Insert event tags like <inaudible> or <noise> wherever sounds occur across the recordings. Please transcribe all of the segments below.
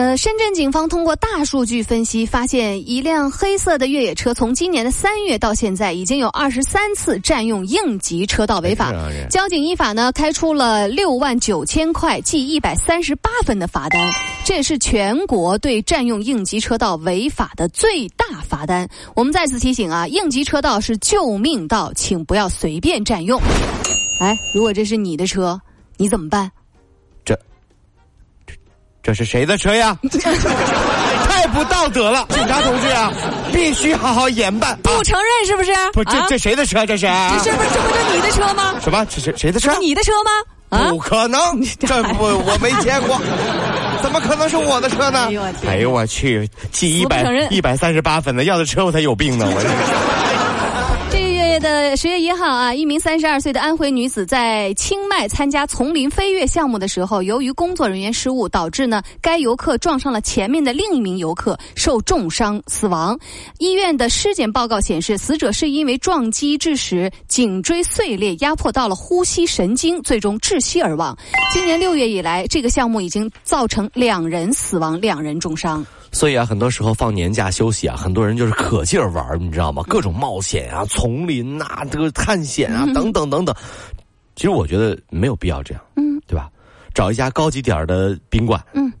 呃，深圳警方通过大数据分析，发现一辆黑色的越野车从今年的三月到现在，已经有二十三次占用应急车道违法。交警依法呢开出了六万九千块，记一百三十八分的罚单，这也是全国对占用应急车道违法的最大罚单。我们再次提醒啊，应急车道是救命道，请不要随便占用。哎，如果这是你的车，你怎么办？这是谁的车呀？<laughs> 太不道德了！警察同志啊，必须好好严办。不承认是不是？不，这这谁的车？这是？这是不是这不就你的车吗？什么？这是谁的车？你的车吗？不可能，<laughs> 这不我没见过，怎么可能是我的车呢？哎呦我去，记一百一百三十八分的，要的车我才有病呢！我。月的十月一号啊，一名三十二岁的安徽女子在清迈参加丛林飞跃项目的时候，由于工作人员失误，导致呢该游客撞上了前面的另一名游客，受重伤死亡。医院的尸检报告显示，死者是因为撞击致使颈椎碎裂，压迫到了呼吸神经，最终窒息而亡。今年六月以来，这个项目已经造成两人死亡，两人重伤。所以啊，很多时候放年假休息啊，很多人就是可劲儿玩你知道吗？各种冒险啊，丛林呐，这个探险啊，等等等等。其实我觉得没有必要这样，嗯，对吧？找一家高级点儿的宾馆，嗯，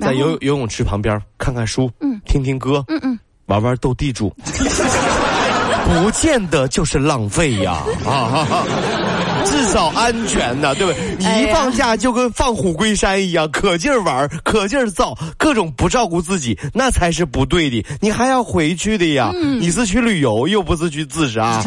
在游游泳池旁边看看书，嗯，听听歌，嗯嗯，玩玩斗地主，<laughs> 不见得就是浪费呀，啊。至少安全的，对不对？你一放假就跟放虎归山一样，可劲儿玩，可劲儿造，各种不照顾自己，那才是不对的。你还要回去的呀，你是去旅游，又不是去自杀。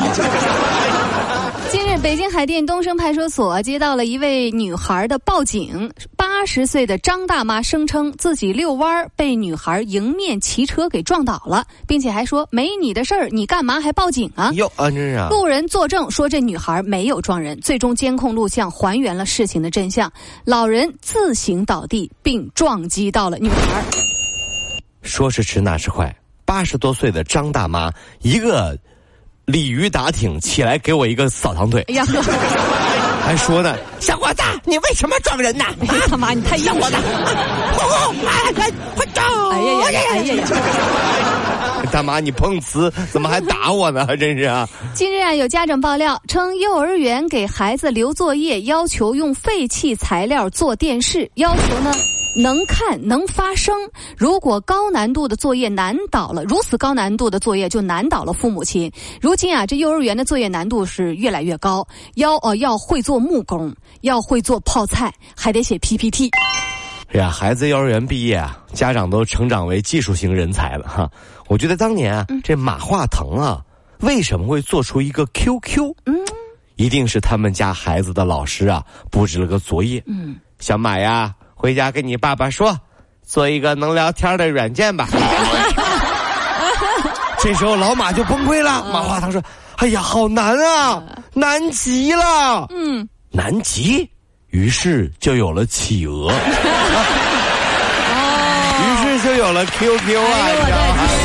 北京海淀东升派出所接到了一位女孩的报警，八十岁的张大妈声称自己遛弯被女孩迎面骑车给撞倒了，并且还说没你的事儿，你干嘛还报警啊？哟，啊，真是路人作证说这女孩没有撞人，最终监控录像还原了事情的真相，老人自行倒地并撞击到了女孩。说时迟，那时快，八十多岁的张大妈一个。鲤鱼打挺起来，给我一个扫堂腿。哎呀，<laughs> 还说呢，小伙子，你为什么撞人呢？哎他妈，你太 <laughs> 硬了！<laughs> 哎，快走！哎呀呀，哎呀呀！大妈，你碰瓷，怎么还打我呢？真是啊！近日啊，有家长爆料称，幼儿园给孩子留作业，要求用废弃材料做电视，要求呢。能看能发声。如果高难度的作业难倒了，如此高难度的作业就难倒了父母亲。如今啊，这幼儿园的作业难度是越来越高，要呃要会做木工，要会做泡菜，还得写 PPT。哎呀，孩子幼儿园毕业啊，家长都成长为技术型人才了哈。我觉得当年啊，这马化腾啊，为什么会做出一个 QQ？嗯，一定是他们家孩子的老师啊布置了个作业。嗯，小马呀。回家跟你爸爸说，做一个能聊天的软件吧。<laughs> 这时候老马就崩溃了。马化腾说：“哎呀，好难啊，难极了。”嗯，难极，于是就有了企鹅。<laughs> 于是就有了 QQ 啊。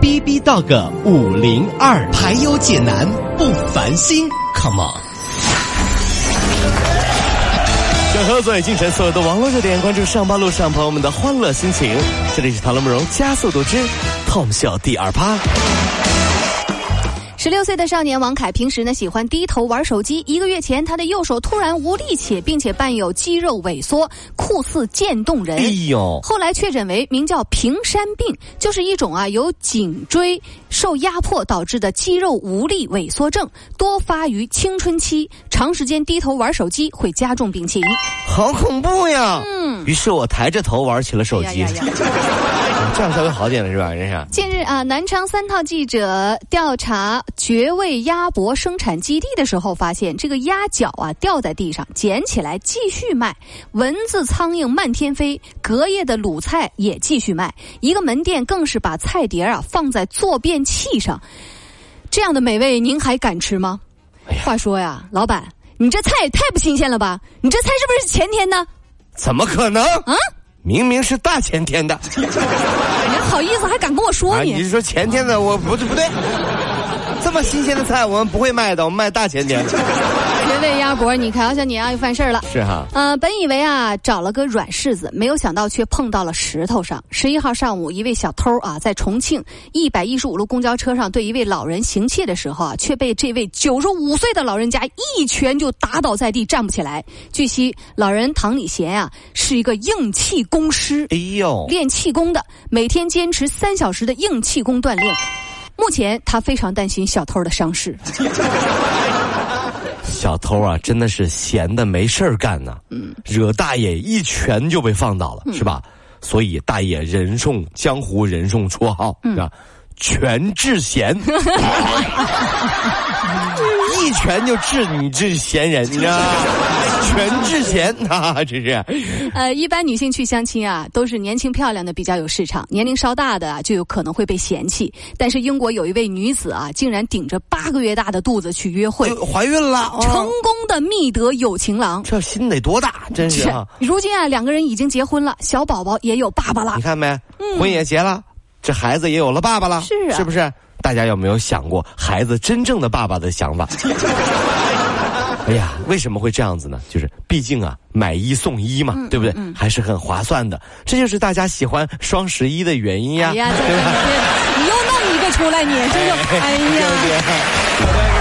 B B Dog 五零二，排忧解难不烦心，Come on！整合最近城所有的网络热点，关注上班路上朋友们的欢乐心情。这里是《唐乐慕容加速度之痛笑第二趴》。十六岁的少年王凯平时呢喜欢低头玩手机。一个月前，他的右手突然无力且并且伴有肌肉萎缩，酷似渐冻人。哎呦！后来确诊为名叫平山病，就是一种啊由颈椎受压迫导致的肌肉无力萎缩症，多发于青春期。长时间低头玩手机会加重病情。好恐怖呀！嗯。于是我抬着头玩起了手机。这样稍微好点了是吧？人是。近日啊，南昌三套记者调查绝味鸭脖生产基地的时候，发现这个鸭脚啊掉在地上，捡起来继续卖。蚊子、苍蝇漫天飞，隔夜的卤菜也继续卖。一个门店更是把菜碟啊放在坐便器上，这样的美味您还敢吃吗？话说呀，老板，你这菜也太不新鲜了吧？你这菜是不是前天的？怎么可能？啊？明明是大前天的，你好意思还敢跟我说你？你是说前天的？我不对不对，这么新鲜的菜我们不会卖的，我们卖大前天。绝味鸭脖，你看，好像你啊又犯事儿了。是哈。呃，本以为啊找了个软柿子，没有想到却碰到了石头上。十一号上午，一位小偷啊在重庆一百一十五路公交车上对一位老人行窃的时候啊，却被这位九十五岁的老人家一拳就打倒在地，站不起来。据悉，老人唐礼贤啊是一个硬气功师，哎呦，练气功的，每天坚持三小时的硬气功锻炼。目前他非常担心小偷的伤势。<laughs> 小偷啊，真的是闲的没事儿干呢，惹大爷一拳就被放倒了，是吧？所以大爷人送江湖人送绰号，是吧？全智贤。<laughs> 一拳就治你这闲人，你知道吗？全智贤 <laughs> 啊，这是。呃，一般女性去相亲啊，都是年轻漂亮的比较有市场，年龄稍大的啊就有可能会被嫌弃。但是英国有一位女子啊，竟然顶着八个月大的肚子去约会，怀孕了，成功的觅得有情郎。这心得多大，真是。如今啊，两个人已经结婚了，小宝宝也有爸爸了。你看没？婚也结了，这孩子也有了爸爸了，是啊，是不是？大家有没有想过孩子真正的爸爸的想法？哎呀，为什么会这样子呢？就是毕竟啊，买一送一嘛，对不对？还是很划算的。这就是大家喜欢双十一的原因呀。对吧？你又弄一个出来，你这就哎呀。